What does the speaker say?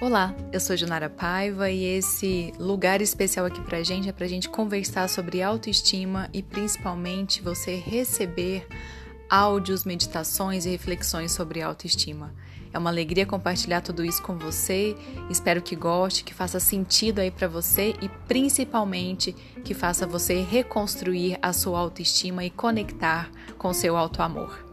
Olá, eu sou Junara Paiva e esse lugar especial aqui pra gente é pra gente conversar sobre autoestima e principalmente você receber áudios, meditações e reflexões sobre autoestima. É uma alegria compartilhar tudo isso com você. Espero que goste, que faça sentido aí para você e principalmente que faça você reconstruir a sua autoestima e conectar com seu auto-amor.